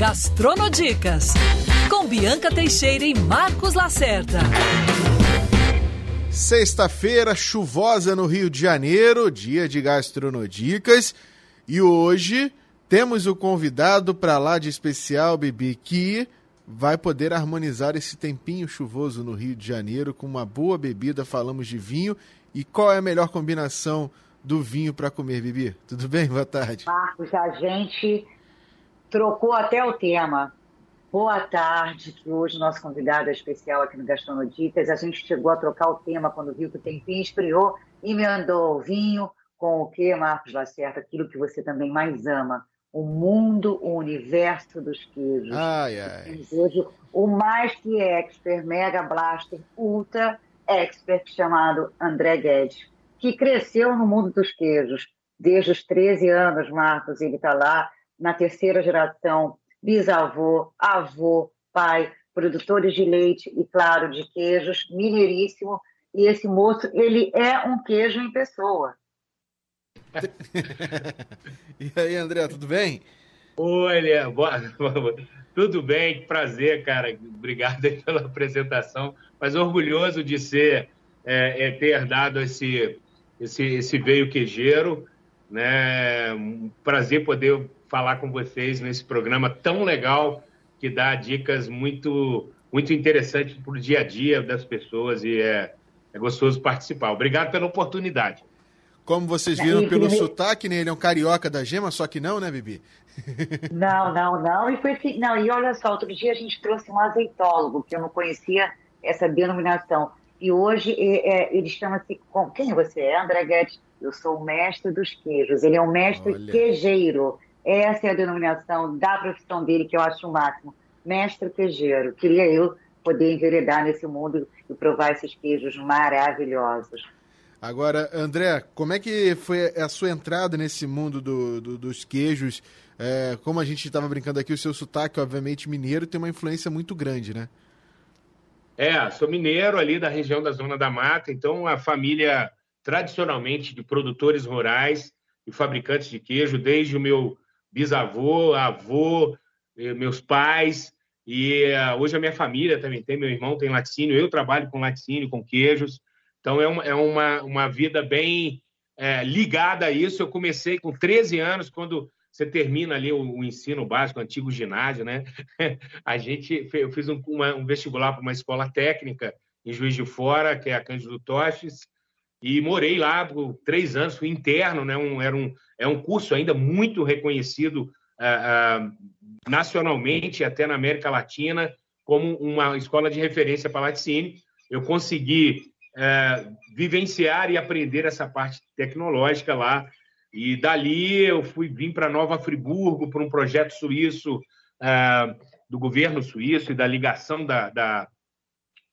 Gastronodicas, com Bianca Teixeira e Marcos Lacerda. Sexta-feira chuvosa no Rio de Janeiro, dia de Gastronodicas. E hoje temos o convidado para lá de especial, Bibi, que vai poder harmonizar esse tempinho chuvoso no Rio de Janeiro com uma boa bebida. Falamos de vinho. E qual é a melhor combinação do vinho para comer, Bibi? Tudo bem? Boa tarde. Marcos, a gente trocou até o tema. Boa tarde, que hoje nosso convidado é especial aqui no Gastronodicas. A gente chegou a trocar o tema quando viu que o tempinho esfriou, emendou o vinho com o que, Marcos Lacerda? Aquilo que você também mais ama, o mundo, o universo dos queijos. Ai, ai. Hoje, o mais que expert, mega blaster, ultra expert, chamado André Guedes, que cresceu no mundo dos queijos. Desde os 13 anos, Marcos, ele está lá na terceira geração, bisavô, avô, pai, produtores de leite e, claro, de queijos, mineiríssimo. E esse moço, ele é um queijo em pessoa. e aí, André, tudo bem? Oi, boa... tudo bem, prazer, cara. Obrigado pela apresentação, mas orgulhoso de ser, é, é, ter dado esse, esse, esse veio queijeiro, né? Prazer poder falar com vocês nesse programa tão legal que dá dicas muito, muito interessantes para o dia a dia das pessoas e é, é gostoso participar. Obrigado pela oportunidade. Como vocês viram pelo sotaque, né? Ele é um carioca da gema, só que não, né, Bibi? Não, não, não. E, foi, não, e olha só, outro dia a gente trouxe um azeitólogo, que eu não conhecia essa denominação. E hoje é, é, ele chama-se. Quem você é, André Guedes? Eu sou o mestre dos queijos. Ele é um mestre olha. queijeiro. Essa é a denominação da profissão dele, que eu acho o máximo. Mestre queijeiro. Queria eu poder enveredar nesse mundo e provar esses queijos maravilhosos. Agora, André, como é que foi a sua entrada nesse mundo do, do, dos queijos? É, como a gente estava brincando aqui, o seu sotaque, obviamente, mineiro, tem uma influência muito grande, né? É, sou mineiro ali da região da Zona da Mata, então a família tradicionalmente de produtores rurais e fabricantes de queijo, desde o meu bisavô, avô, meus pais, e uh, hoje a minha família também tem, meu irmão tem laticínio, eu trabalho com laticínio, com queijos, então, é uma, é uma, uma vida bem é, ligada a isso. Eu comecei com 13 anos, quando você termina ali o, o ensino básico, o antigo ginásio, né? A gente, eu fiz um, uma, um vestibular para uma escola técnica em Juiz de Fora, que é a Cândido Toches, e morei lá por três anos, fui interno, né? Um, era um, é um curso ainda muito reconhecido uh, uh, nacionalmente, até na América Latina, como uma escola de referência para laticínio. Eu consegui é, vivenciar e aprender essa parte tecnológica lá. E dali eu fui vim para Nova Friburgo para um projeto suíço é, do governo suíço e da ligação da, da,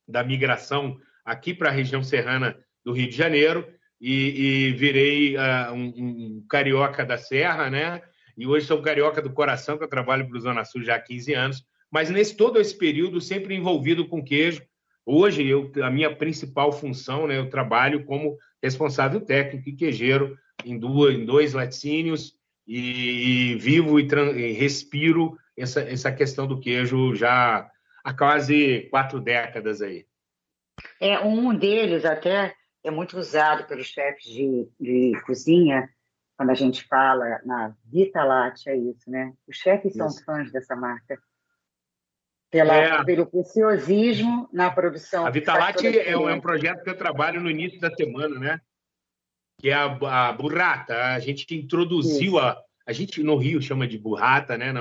da migração aqui para a região serrana do Rio de Janeiro e, e virei uh, um, um, carioca da Serra, né? E hoje sou carioca do coração, que eu trabalho para o Zona Sul já há 15 anos. Mas nesse todo esse período sempre envolvido com queijo, Hoje, eu, a minha principal função, né, eu trabalho como responsável técnico e quejeiro em, duas, em dois laticínios e, e vivo e, e, respiro essa, essa questão do queijo já há quase quatro décadas aí. É, um deles até é muito usado pelos chefes de, de cozinha, quando a gente fala na Vita Latte, é isso, né? Os chefes isso. são fãs dessa marca pela, é. pelo preciosismo na produção. A Vitalate é, é um projeto que eu trabalho no início da semana, né? Que é a, a burrata. A gente introduziu a. A gente no Rio chama de burrata, né?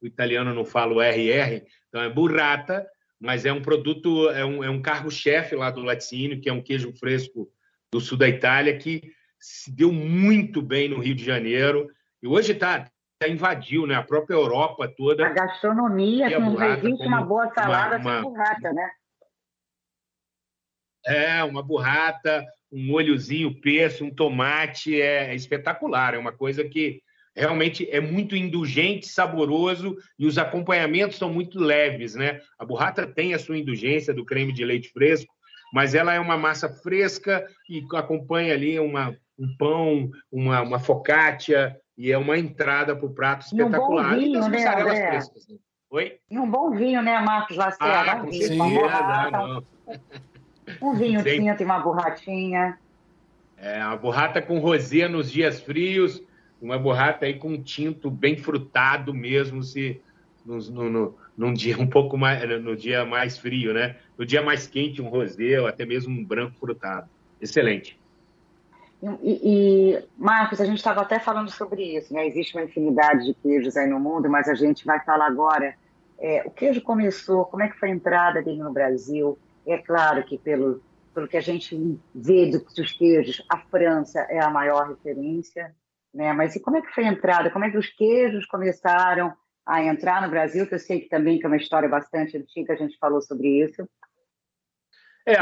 O italiano não fala o RR, então é burrata, mas é um produto, é um, é um carro-chefe lá do laticínio, que é um queijo fresco do sul da Itália, que se deu muito bem no Rio de Janeiro. E hoje está invadiu né, a própria Europa toda. A gastronomia, que não existe uma boa salada uma, sem burrata, né? É, uma burrata, um molhozinho, peixe, um tomate, é, é espetacular. É uma coisa que realmente é muito indulgente, saboroso e os acompanhamentos são muito leves, né? A burrata tem a sua indulgência do creme de leite fresco, mas ela é uma massa fresca e acompanha ali uma, um pão, uma, uma focaccia, e é uma entrada para o prato espetacular. Um bom vinho, né, André? Frescas, né? Oi? E um bom vinho, né, Marcos Lacerda? Ah, um vinho, sim, uma um vinho tinto e uma borratinha. É, uma borrata com rosé nos dias frios, uma borrata aí com tinto bem frutado mesmo, se no, no, num dia um pouco mais, no dia mais frio, né? No dia mais quente, um rosé ou até mesmo um branco frutado. Excelente. E, e, Marcos, a gente estava até falando sobre isso, né? Existe uma infinidade de queijos aí no mundo, mas a gente vai falar agora. É, o queijo começou, como é que foi a entrada dele no Brasil? É claro que pelo, pelo que a gente vê dos queijos, a França é a maior referência, né? Mas e como é que foi a entrada? Como é que os queijos começaram a entrar no Brasil? Que eu sei que também que é uma história bastante antiga, a gente falou sobre isso. É,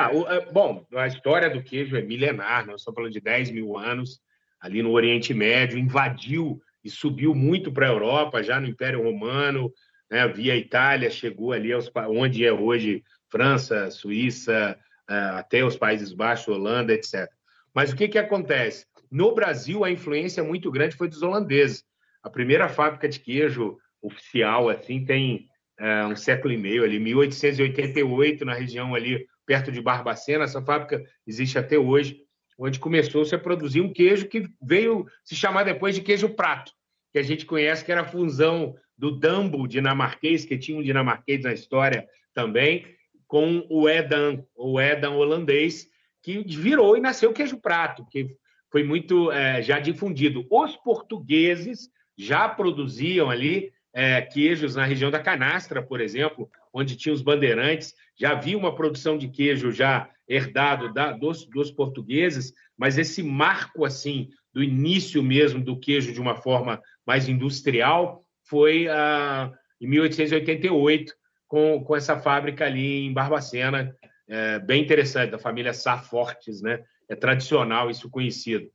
bom, a história do queijo é milenar, nós estamos falando de 10 mil anos, ali no Oriente Médio, invadiu e subiu muito para a Europa, já no Império Romano, né, via Itália, chegou ali aos, onde é hoje França, Suíça, é, até os Países Baixos, Holanda, etc. Mas o que, que acontece? No Brasil, a influência muito grande foi dos holandeses. A primeira fábrica de queijo oficial assim tem é, um século e meio ali, 1888, na região ali perto de Barbacena. Essa fábrica existe até hoje, onde começou-se a produzir um queijo que veio se chamar depois de queijo prato, que a gente conhece que era a fusão do Dambo dinamarquês, que tinha um dinamarquês na história também, com o Edam, o Edam holandês, que virou e nasceu o queijo prato, que foi muito é, já difundido. Os portugueses já produziam ali é, queijos na região da Canastra, por exemplo, onde tinha os bandeirantes. Já havia uma produção de queijo já herdado da, dos, dos portugueses, mas esse marco assim do início mesmo do queijo de uma forma mais industrial foi ah, em 1888 com, com essa fábrica ali em Barbacena, é, bem interessante, da família Sá Fortes, né? É tradicional isso conhecido.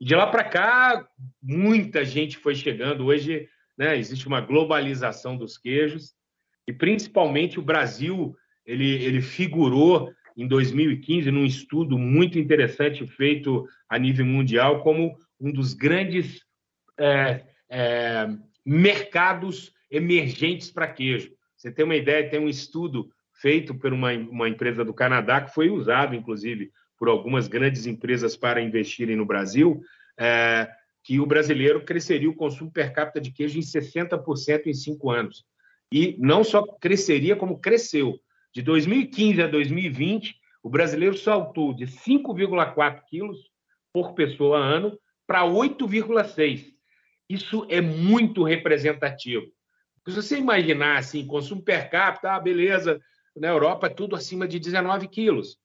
E de lá para cá, muita gente foi chegando. Hoje né? existe uma globalização dos queijos e principalmente o Brasil ele, ele figurou em 2015 num estudo muito interessante feito a nível mundial como um dos grandes é, é, mercados emergentes para queijo. Você tem uma ideia, tem um estudo feito por uma, uma empresa do Canadá que foi usado, inclusive, por algumas grandes empresas para investirem no Brasil, é, que o brasileiro cresceria o consumo per capita de queijo em 60% em cinco anos. E não só cresceria, como cresceu. De 2015 a 2020, o brasileiro saltou de 5,4 quilos por pessoa ano para 8,6. Isso é muito representativo. Se você imaginar assim, consumo per capita, ah, beleza, na Europa é tudo acima de 19 quilos,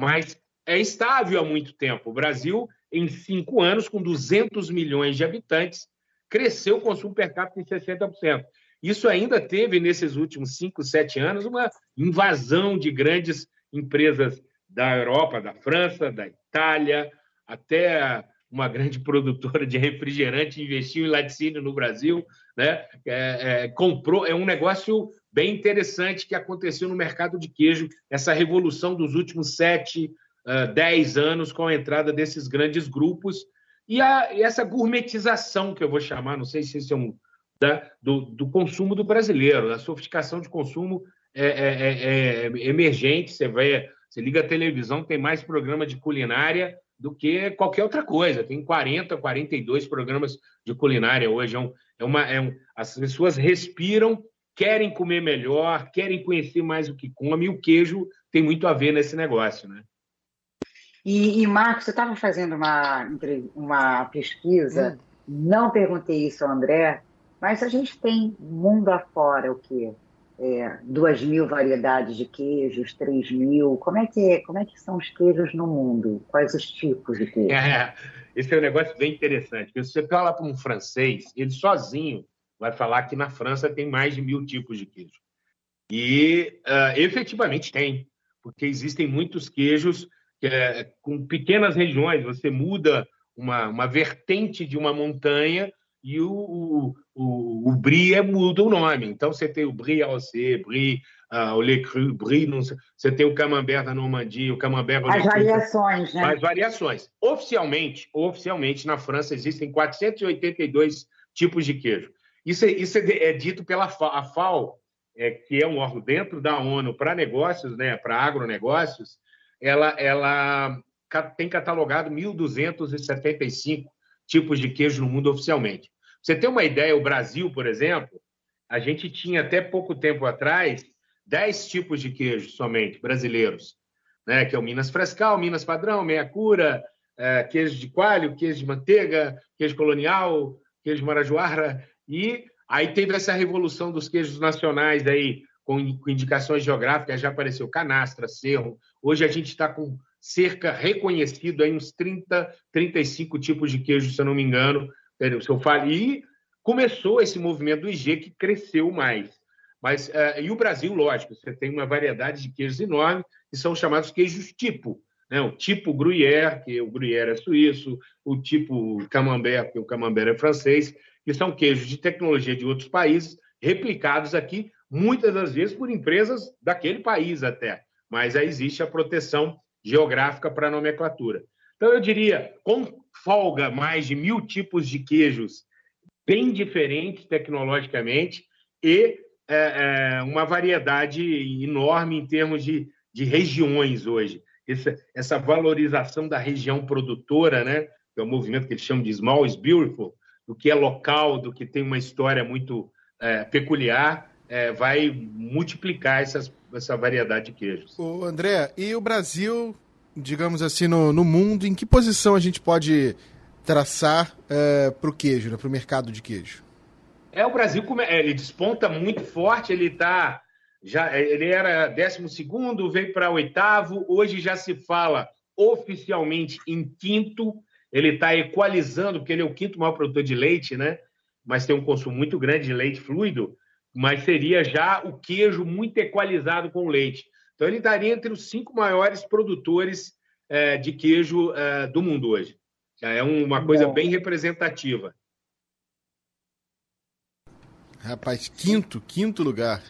mas é estável há muito tempo. O Brasil em cinco anos, com 200 milhões de habitantes, cresceu o consumo per capita em 60%. Isso ainda teve, nesses últimos cinco, sete anos, uma invasão de grandes empresas da Europa, da França, da Itália, até uma grande produtora de refrigerante investiu em laticínio no Brasil, né? É, é, comprou, é um negócio bem interessante que aconteceu no mercado de queijo, essa revolução dos últimos sete, uh, 10 anos com a entrada desses grandes grupos e, a, e, essa gourmetização que eu vou chamar, não sei se isso é um. Da, do, do, consumo do brasileiro, da sofisticação de consumo é, é, é, é emergente. Você vê, você liga a televisão, tem mais programa de culinária do que qualquer outra coisa. Tem 40, 42 programas de culinária hoje. É, um, é uma, é um, as pessoas respiram, querem comer melhor, querem conhecer mais o que come, e o queijo tem muito a ver nesse negócio, né? E, e Marcos, você estava fazendo uma, uma pesquisa, hum. não perguntei isso ao André, mas a gente tem mundo afora o quê? É, duas mil variedades de queijos, três mil. Como é que é, como é que são os queijos no mundo? Quais os tipos de queijo? É, esse é um negócio bem interessante. Se você fala para um francês, ele sozinho vai falar que na França tem mais de mil tipos de queijo. E uh, efetivamente tem, porque existem muitos queijos é, com pequenas regiões, você muda uma, uma vertente de uma montanha e o, o, o, o Brie muda o nome. Então, você tem o Brie AOC, Brie, uh, o Le Cru, Brie, não sei, você tem o Camembert da Normandie, o Camembert... As variações, né? As variações. Oficialmente, oficialmente, na França, existem 482 tipos de queijo. Isso é, isso é, é dito pela FAO é, que é um órgão dentro da ONU para negócios, né, para agronegócios, ela, ela tem catalogado 1.275 tipos de queijo no mundo oficialmente. Você tem uma ideia, o Brasil, por exemplo, a gente tinha até pouco tempo atrás 10 tipos de queijo somente brasileiros, né? que é o Minas Frescal, Minas Padrão, Meia Cura, é, queijo de coalho, queijo de manteiga, queijo colonial, queijo marajoara, e aí teve essa revolução dos queijos nacionais aí, com, indicações geográficas, já apareceu canastra, cerro. Hoje a gente está com cerca reconhecido aí uns 30, 35 tipos de queijo, se eu não me engano. Se eu falo, e começou esse movimento do IG que cresceu mais. Mas, uh, e o Brasil, lógico, você tem uma variedade de queijos enorme, que são chamados queijos tipo. Né? O tipo Gruyère, que o Gruyère é suíço, o tipo Camembert, que o Camembert é francês, que são queijos de tecnologia de outros países, replicados aqui, muitas das vezes por empresas daquele país até. Mas aí existe a proteção geográfica para a nomenclatura. Então, eu diria, com folga, mais de mil tipos de queijos bem diferentes tecnologicamente e é, é, uma variedade enorme em termos de, de regiões hoje. Essa, essa, valorização da região produtora, né? que é o um movimento que eles chamam de Small is Beautiful, do que é local, do que tem uma história muito é, peculiar, é, vai multiplicar essas, essa variedade de queijos. O André, e o Brasil, digamos assim, no, no mundo, em que posição a gente pode traçar é, para o queijo, né, para o mercado de queijo? É, o Brasil é, ele desponta muito forte, ele está. Já, ele era 12 segundo, veio para oitavo, hoje já se fala oficialmente em quinto, ele está equalizando, porque ele é o quinto maior produtor de leite, né? Mas tem um consumo muito grande de leite fluido, mas seria já o queijo muito equalizado com o leite. Então ele estaria entre os cinco maiores produtores é, de queijo é, do mundo hoje. Já é uma coisa bem representativa. Rapaz, quinto, quinto lugar.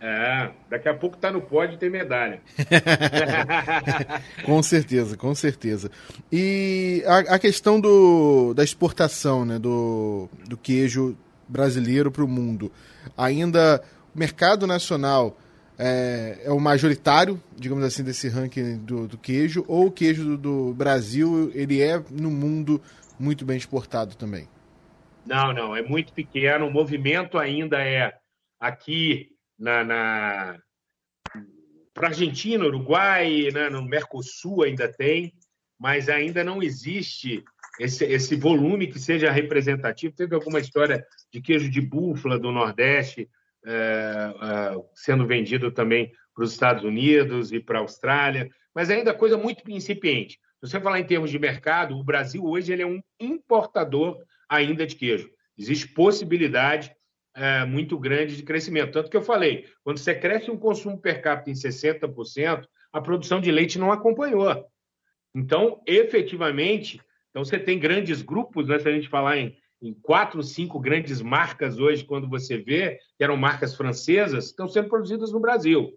É, daqui a pouco tá no pódio e tem medalha. com certeza, com certeza. E a, a, questão do, da exportação né, do, do queijo brasileiro para o mundo. Ainda o mercado nacional é, é, o majoritário, digamos assim, desse ranking do, do queijo, ou o queijo do, do Brasil ele é no mundo muito bem exportado também? Não, não, é muito pequeno. O movimento ainda é aqui na, na para Argentina, Uruguai, né, no Mercosul ainda tem, mas ainda não existe esse, esse volume que seja representativo. Teve alguma história de queijo de búfala do Nordeste é, é, sendo vendido também para os Estados Unidos e para a Austrália, mas ainda coisa muito incipiente. Se você falar em termos de mercado, o Brasil hoje ele é um importador ainda de queijo. Existe possibilidade é, muito grande de crescimento. Tanto que eu falei, quando você cresce um consumo per capita em 60%, a produção de leite não acompanhou. Então, efetivamente, então você tem grandes grupos, né, se a gente falar em, em quatro, cinco grandes marcas hoje, quando você vê, que eram marcas francesas, estão sendo produzidas no Brasil.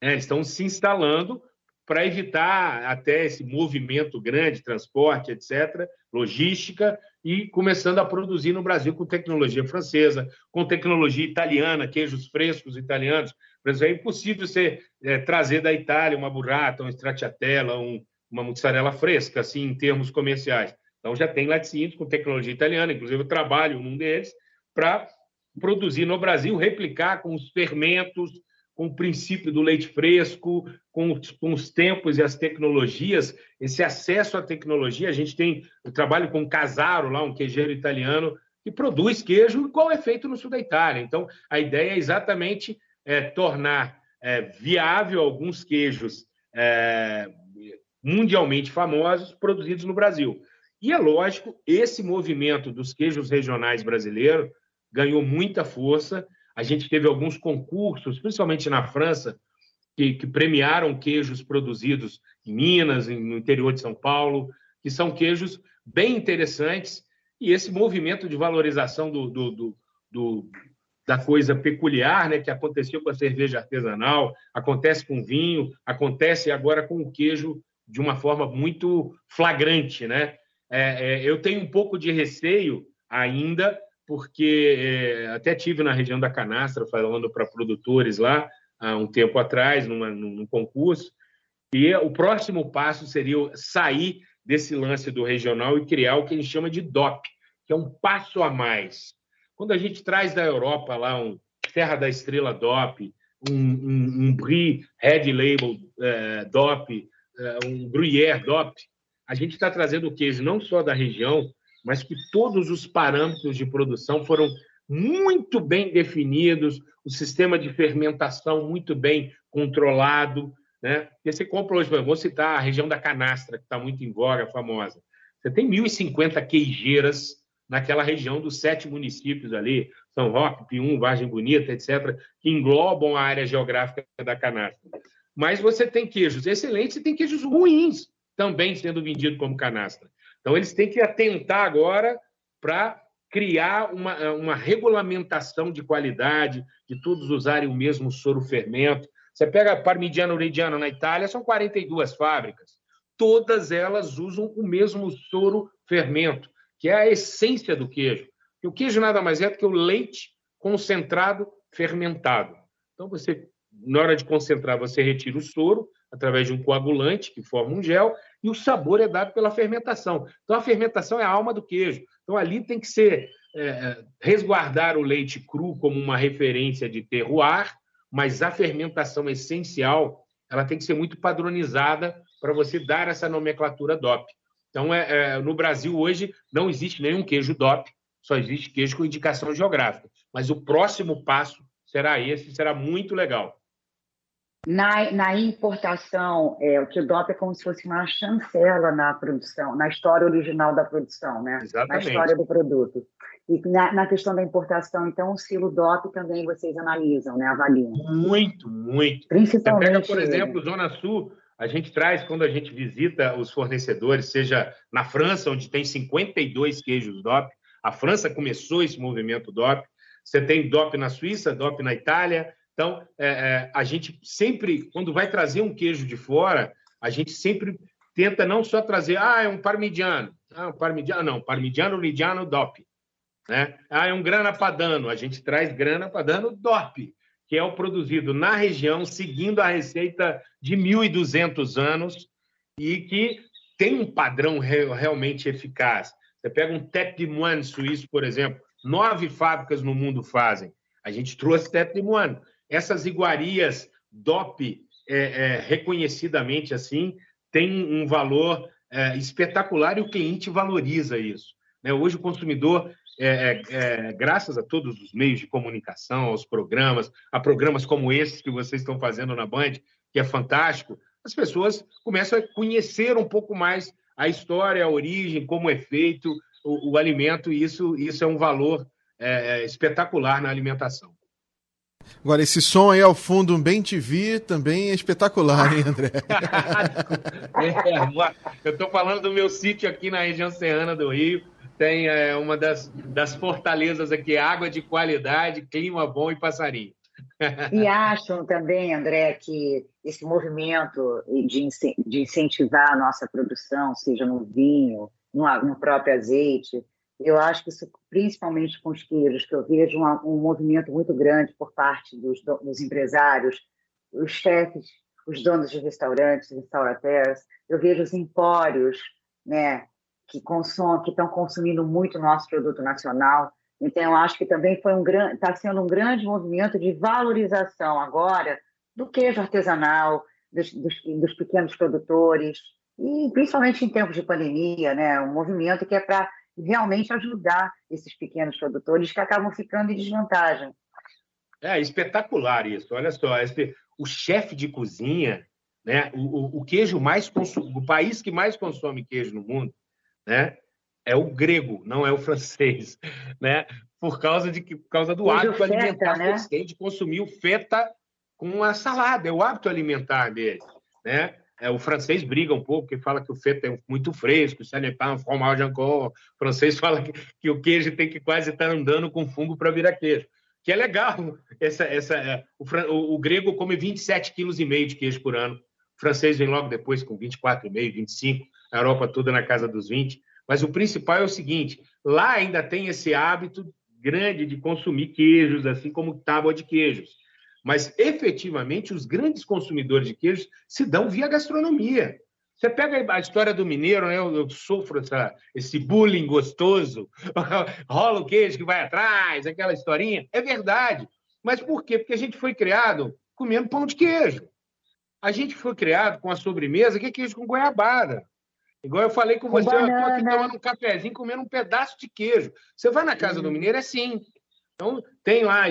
É, estão se instalando para evitar até esse movimento grande, transporte, etc., logística, e começando a produzir no Brasil com tecnologia francesa, com tecnologia italiana, queijos frescos italianos. Por exemplo, é impossível você é, trazer da Itália uma burrata, um stracciatella, um, uma mussarela fresca, assim, em termos comerciais. Então, já tem laticínios com tecnologia italiana, inclusive eu trabalho num deles, para produzir no Brasil, replicar com os fermentos, com o princípio do leite fresco, com, com, os tempos e as tecnologias, esse acesso à tecnologia. A gente tem o trabalho com Casaro, lá, um queijeiro italiano, que produz queijo igual é feito no sul da Itália. Então, a ideia é exatamente é, tornar é, viável alguns queijos é, mundialmente famosos produzidos no Brasil. E é lógico, esse movimento dos queijos regionais brasileiros ganhou muita força a gente teve alguns concursos, principalmente na França, que, que premiaram queijos produzidos em Minas, no interior de São Paulo, que são queijos bem interessantes. E esse movimento de valorização do, do, do, do da coisa peculiar, né, que aconteceu com a cerveja artesanal, acontece com o vinho, acontece agora com o queijo de uma forma muito flagrante, né? É, é, eu tenho um pouco de receio ainda porque é, até tive na região da Canastra falando para produtores lá há um tempo atrás, numa, num concurso, e o próximo passo seria sair desse lance do regional e criar o que a gente chama de DOP, que é um passo a mais. Quando a gente traz da Europa lá um Terra da Estrela DOP, um, um, um Brie Red Label é, DOP, um Gruyère DOP, a gente está trazendo o queijo não só da região, mas que todos os parâmetros de produção foram muito bem definidos, o sistema de fermentação muito bem controlado. Né? E você compra hoje, vou citar a região da canastra, que está muito em voga, famosa. Você tem 1.050 queijeiras naquela região dos sete municípios ali, São Roque, Pium, Vargem Bonita, etc., que englobam a área geográfica da canastra. Mas você tem queijos excelentes e tem queijos ruins também sendo vendidos como canastra. Então, eles têm que atentar agora para criar uma, uma regulamentação de qualidade, de todos usarem o mesmo soro fermento. Você pega Parmigiano Reggiano na Itália, são 42 fábricas. Todas elas usam o mesmo soro fermento que é a essência do queijo. E o queijo nada mais é do que o leite concentrado fermentado. Então, você, na hora de concentrar, você retira o soro através de um coagulante que forma um gel e o sabor é dado pela fermentação. Então, a fermentação é a alma do queijo. Então, ali tem que ser é, é resguardar o leite cru como uma referência de terroir, mas a fermentação essencial ela tem que ser muito padronizada para você dar essa nomenclatura DOP. Então, é, é, no Brasil hoje não existe nenhum queijo DOP, só existe queijo com indicação geográfica. Mas o próximo passo será esse, será muito legal. Na, na importação, é, o DOP é como se fosse uma chancela na produção, na história original da produção, né? Exatamente. Na história do produto. E na, na, questão da importação, então, o silo DOP também vocês analisam, né? Avaliam. Muito, muito. Principalmente. Você pega, por exemplo, Zona Sul, a gente traz, quando a gente visita os fornecedores, seja na França, onde tem 52 queijos DOP, a França começou esse movimento DOP, você tem DOP na Suíça, DOP na Itália. Então, é, é, a gente sempre, quando vai trazer um queijo de fora, a gente sempre tenta não só trazer, ah, é um parmigiano, ah, um parmigiano, não, parmigiano lidiano DOP. Né? Ah, é um grana padano, a gente traz grana padano DOP que é o produzido na região, seguindo a receita de 1.200 anos e que tem um padrão realmente eficaz. Você pega um Tete de Moine suíço, por exemplo, nove fábricas no mundo fazem. A gente trouxe Tete de Moine. Essas iguarias DOP, é, é, reconhecidamente assim, têm um valor é, espetacular e o cliente valoriza isso. Né? Hoje o consumidor é, é, é, graças a todos os meios de comunicação, aos programas, a programas como esses que vocês estão fazendo na Band, que é fantástico, as pessoas começam a conhecer um pouco mais a história, a origem, como é feito o, o alimento, e isso, isso é um valor espetacular na alimentação. Agora, esse som aí ao fundo, um bem TV, também é espetacular, hein, André? É, eu estou falando do meu sítio aqui na região serrana do Rio, tem é, uma das, das fortalezas aqui, água de qualidade, clima bom e passarinho. E acham também, André, que esse movimento de, de incentivar a nossa produção, seja no vinho, no, no próprio azeite, eu acho que isso, principalmente com os queijos, que eu vejo um, um movimento muito grande por parte dos, dos empresários, os chefes, os donos de restaurantes, restaurateurs, eu vejo os empórios, né, que consomem, que estão consumindo muito nosso produto nacional. Então, eu acho que também foi um grande, está sendo um grande movimento de valorização agora do queijo artesanal, dos, dos, dos pequenos produtores, e principalmente em tempos de pandemia, né? Um movimento que é para realmente ajudar esses pequenos produtores que acabam ficando em desvantagem. É espetacular isso. Olha só, esse, o chefe de cozinha, né? O, o, queijo mais o país que mais consome queijo no mundo né? É o grego, não é o francês, né? Por causa de por causa do hábito feta, alimentar né? de consumir o feta com a salada, é o hábito alimentar dele, né? É, o francês briga um pouco, porque fala que o feta é muito fresco, n'est pas un fromage encore. O francês fala que, que o queijo tem que quase estar andando com fungo para virar queijo. Que é legal. Essa, essa, é, o, o, grego come 27,5 kg de queijo por ano. O francês vem logo depois com 24,5, 25 a Europa toda na casa dos 20. Mas o principal é o seguinte: lá ainda tem esse hábito grande de consumir queijos, assim como tábua de queijos. Mas, efetivamente, os grandes consumidores de queijos se dão via gastronomia. Você pega a história do mineiro, né? eu, eu sofro essa, esse bullying gostoso, rola o queijo que vai atrás, aquela historinha. É verdade. Mas por quê? Porque a gente foi criado comendo pão de queijo. A gente foi criado com a sobremesa que é queijo com goiabada. Igual eu falei com você, eu estou aqui tomando um cafezinho, comendo um pedaço de queijo. Você vai na casa do mineiro, é assim. Então, tem lá,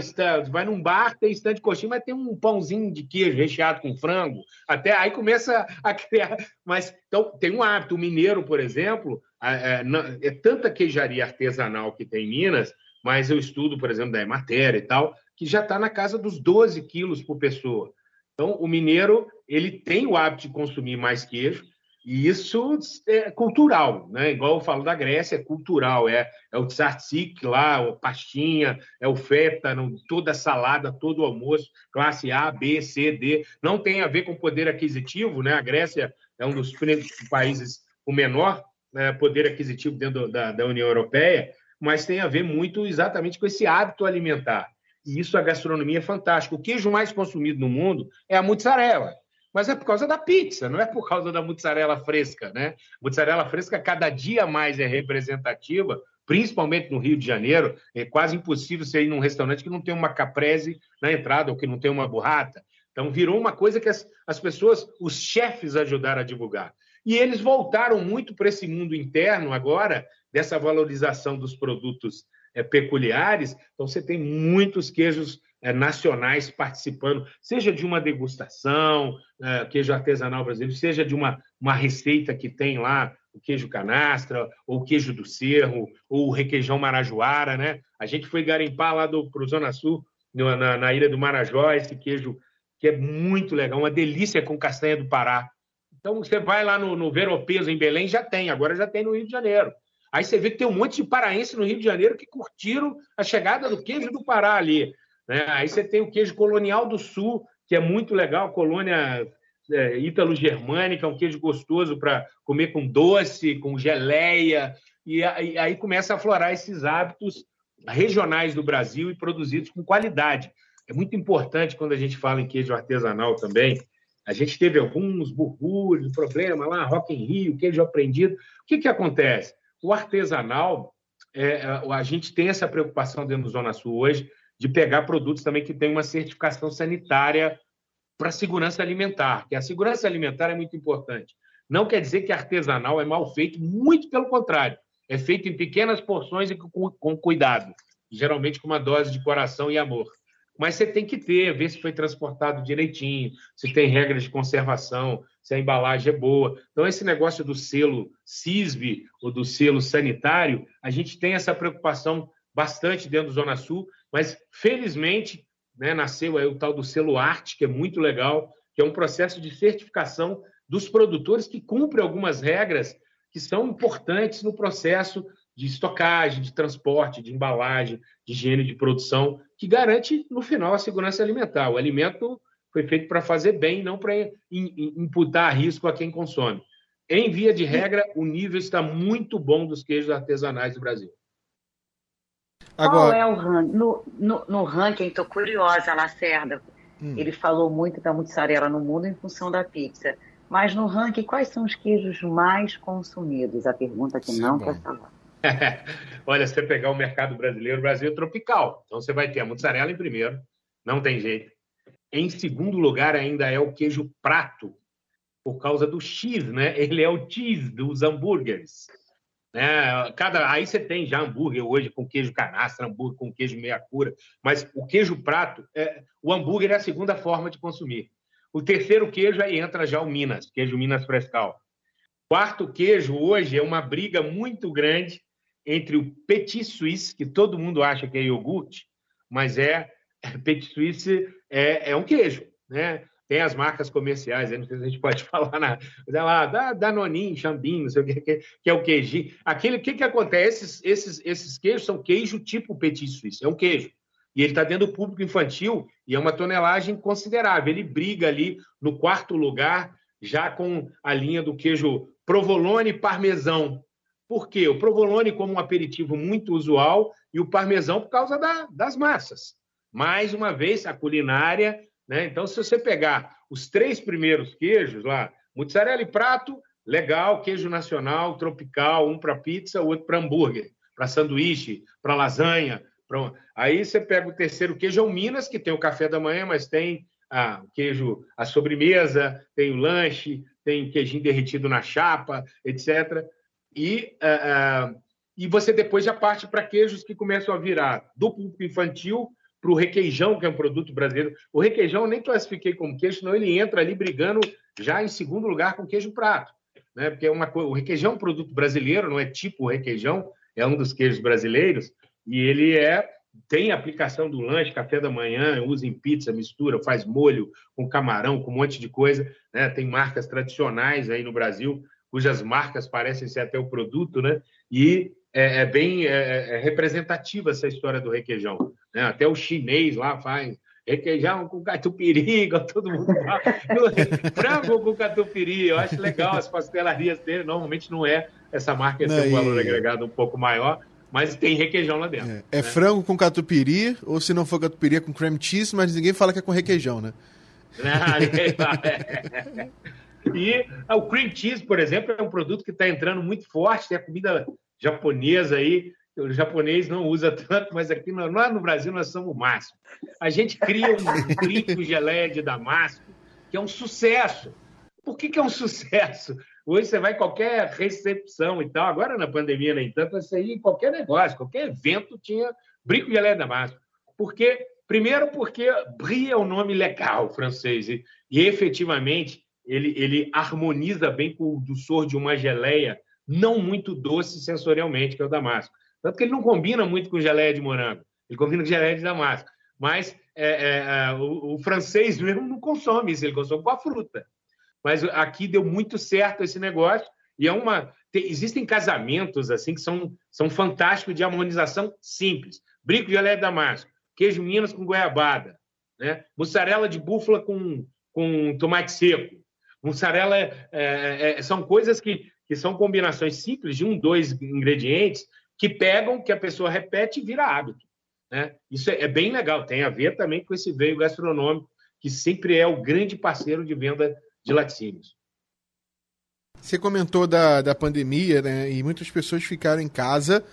vai num bar, tem estande de coxinha, mas tem um pãozinho de queijo recheado com frango. Até aí começa a criar. Mas então tem um hábito. O mineiro, por exemplo, é, é tanta queijaria artesanal que tem em Minas, mas eu estudo, por exemplo, da matéria e tal, que já está na casa dos 12 quilos por pessoa. Então, o mineiro ele tem o hábito de consumir mais queijo, e isso é cultural, né? Igual eu falo da Grécia, é cultural, é, é o tzatziki lá, a pastinha, é o feta, não, toda salada, todo o almoço, classe A, B, C, D. Não tem a ver com poder aquisitivo, né? A Grécia é um dos países com menor né, poder aquisitivo dentro da, da União Europeia, mas tem a ver muito exatamente com esse hábito alimentar. E isso a gastronomia é fantástica. O queijo mais consumido no mundo é a mozzarella mas é por causa da pizza, não é por causa da mozzarella fresca, né? Mozzarella fresca cada dia mais é representativa, principalmente no Rio de Janeiro. É quase impossível você ir num restaurante que não tem uma caprese na entrada ou que não tem uma burrata. Então virou uma coisa que as, as pessoas, os chefes ajudaram a divulgar. E eles voltaram muito para esse mundo interno agora, dessa valorização dos produtos é, peculiares. Então você tem muitos queijos nacionais participando, seja de uma degustação, é, queijo artesanal brasileiro, seja de uma, uma receita que tem lá, o queijo canastra, ou o queijo do cerro, ou o requeijão marajoara, né? A gente foi garimpar lá para o Zona Sul, na, na ilha do Marajó, esse queijo que é muito legal, uma delícia com castanha do Pará. Então, você vai lá no, no Veropeso, em Belém, já tem, agora já tem no Rio de Janeiro. Aí você vê que tem um monte de paraense no Rio de Janeiro que curtiram a chegada do queijo do Pará ali. Né? Aí você tem o queijo colonial do sul, que é muito legal, colônia é, ítalo-germânica, um queijo gostoso para comer com doce, com geleia, e aí começa a aflorar esses hábitos regionais do Brasil e produzidos com qualidade. É muito importante quando a gente fala em queijo artesanal também. A gente teve alguns burburos, problema lá, Rock em Rio, queijo aprendido. O que, que acontece? O artesanal, é, a gente tem essa preocupação dentro do Zona Sul hoje, de pegar produtos também que têm uma certificação sanitária para segurança alimentar, que a segurança alimentar é muito importante. Não quer dizer que artesanal é mal feito, muito pelo contrário. É feito em pequenas porções e com, com cuidado, geralmente com uma dose de coração e amor. Mas você tem que ter, ver se foi transportado direitinho, se tem regras de conservação, se a embalagem é boa. Então, esse negócio do selo CISV ou do selo sanitário, a gente tem essa preocupação bastante dentro do Zona Sul, mas felizmente né, nasceu aí o tal do selo Arte, que é muito legal, que é um processo de certificação dos produtores que cumpre algumas regras que são importantes no processo de estocagem, de transporte, de embalagem, de higiene de produção, que garante, no final, a segurança alimentar. O alimento foi feito para fazer bem, não para imputar risco a quem consome. Em via de regra, o nível está muito bom dos queijos artesanais do Brasil. Agora... Qual é o ranking? No, no, no ranking, estou curiosa, Lacerda. Hum. Ele falou muito da mussarela no mundo em função da pizza. Mas no ranking, quais são os queijos mais consumidos? A pergunta que Sim, não bom. quer falar. Olha, se você pegar o mercado brasileiro, o Brasil é tropical. Então você vai ter a mussarela em primeiro, não tem jeito. Em segundo lugar, ainda é o queijo prato, por causa do X, né? Ele é o cheese dos hambúrgueres. Né? Cada, aí você tem já hambúrguer hoje com queijo canastra, hambúrguer com queijo meia cura, mas o queijo prato, é, o hambúrguer é a segunda forma de consumir. O terceiro queijo aí entra já o Minas, queijo Minas Frescal. Quarto queijo hoje é uma briga muito grande entre o Petit Suisse, que todo mundo acha que é iogurte, mas é Petit Suisse é, é um queijo, né? Tem as marcas comerciais, não sei se a gente pode falar na, lá, da Danoninho, Xambim, não sei o que, que é o queijo. Aquele, o que, que acontece? Esses, esses, esses queijos são queijo tipo petit suisse, é um queijo. E ele está dentro do público infantil e é uma tonelagem considerável. Ele briga ali no quarto lugar, já com a linha do queijo provolone parmesão. Por quê? O provolone como um aperitivo muito usual e o parmesão por causa da, das massas. Mais uma vez, a culinária. Né? Então, se você pegar os três primeiros queijos lá, mozzarella e prato, legal, queijo nacional, tropical, um para pizza, o outro para hambúrguer, para sanduíche, para lasanha. Pra... Aí você pega o terceiro queijo, é o Minas, que tem o café da manhã, mas tem ah, o queijo, a sobremesa, tem o lanche, tem queijinho derretido na chapa, etc. E, uh, uh, e você depois já parte para queijos que começam a virar do público infantil para o requeijão, que é um produto brasileiro. O requeijão eu nem classifiquei como queijo, senão ele entra ali brigando já em segundo lugar com queijo prato. Né? Porque é uma o requeijão é um produto brasileiro, não é tipo requeijão, é um dos queijos brasileiros, e ele é tem aplicação do lanche, café da manhã, usa em pizza, mistura, faz molho com camarão, com um monte de coisa. Né? Tem marcas tradicionais aí no Brasil cujas marcas parecem ser até o produto, né? E é, é bem é, é representativa essa história do requeijão. Né? Até o chinês lá faz requeijão com catupiry, todo mundo fala. Frango com catupiry, eu acho legal as pastelarias dele. Normalmente não é essa marca, tem um valor agregado um pouco maior, mas tem requeijão lá dentro. É, é né? frango com catupiry, ou se não for catupiry, é com cream cheese, mas ninguém fala que é com requeijão, né? Não, fala. E ah, o cream cheese, por exemplo, é um produto que está entrando muito forte, a comida japonesa aí. O japonês não usa tanto, mas aqui lá no Brasil nós somos o máximo. A gente cria um com geleia de damasco, que é um sucesso. Por que, que é um sucesso? Hoje você vai em qualquer recepção e tal, agora na pandemia nem tanto, você ia em qualquer negócio, qualquer evento tinha geleia de damasco. Porque, primeiro porque Brie é um nome legal francês e, e efetivamente ele, ele harmoniza bem com o doçor de uma geleia não muito doce sensorialmente, que é o damasco. Tanto que ele não combina muito com geleia de morango, ele combina com geleia de damasco. Mas é, é, é, o, o, francês mesmo não consome isso, ele consome com a fruta. Mas aqui deu muito certo esse negócio e é uma. Tem, existem casamentos assim que são, são fantásticos de harmonização simples. Brico de geleia de damasco, queijo Minas com goiabada, né? mussarela de búfala com, com tomate seco, Mussarela é, é, é, são coisas que, que são combinações simples de um, dois ingredientes que pegam, que a pessoa repete e vira hábito. Né? Isso é, é bem legal, tem a ver também com esse veio gastronômico, que sempre é o grande parceiro de venda de laticínios. Você comentou da, da pandemia, né? E muitas pessoas ficaram em casa.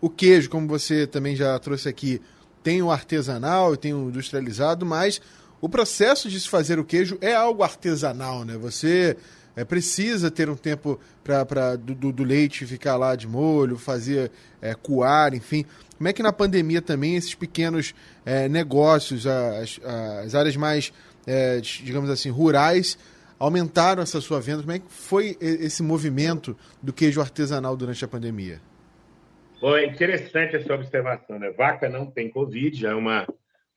O queijo, como você também já trouxe aqui, tem o artesanal, tem o industrializado, mas o processo de se fazer o queijo é algo artesanal, né? Você é, precisa ter um tempo para do, do, leite ficar lá de molho, fazer é, coar, enfim. Como é que na pandemia também esses pequenos é, negócios, as, as áreas mais, é, digamos assim, rurais, aumentaram essa sua venda? Como é que foi esse movimento do queijo artesanal durante a pandemia? Foi interessante essa observação, né? Vaca não tem Covid, já é uma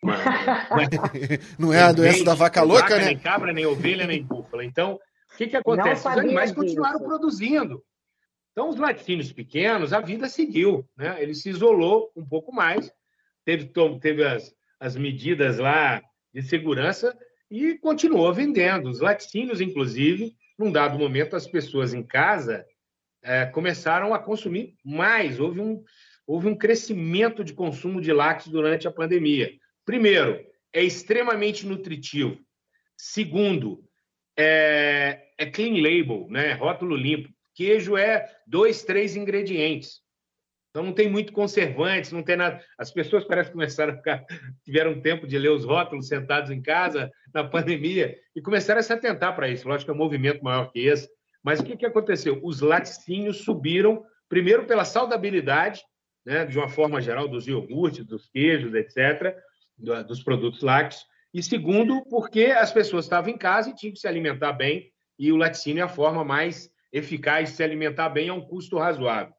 uma, não é a doença da vaca louca, vaca, né? Nem cabra, nem ovelha, nem búfala. Então, o que, que acontece? Os animais continuaram disso. produzindo. Então, os laticínios pequenos, a vida seguiu. Né? Ele se isolou um pouco mais, teve, teve as, as medidas lá de segurança e continuou vendendo. Os laticínios, inclusive, num dado momento, as pessoas em casa é, começaram a consumir mais. Houve um, houve um crescimento de consumo de lácteos durante a pandemia. Primeiro, é extremamente nutritivo. Segundo, é, é clean label, né? rótulo limpo. Queijo é dois, três ingredientes. Então não tem muito conservantes, não tem nada. As pessoas parecem que começaram a ficar, tiveram tempo de ler os rótulos sentados em casa na pandemia e começaram a se atentar para isso. Lógico que é um movimento maior que esse. Mas o que, que aconteceu? Os laticínios subiram, primeiro pela saudabilidade, né, de uma forma geral, dos iogurtes, dos queijos, etc dos produtos lácteos, e segundo, porque as pessoas estavam em casa e tinham que se alimentar bem, e o laticínio é a forma mais eficaz de se alimentar bem a um custo razoável.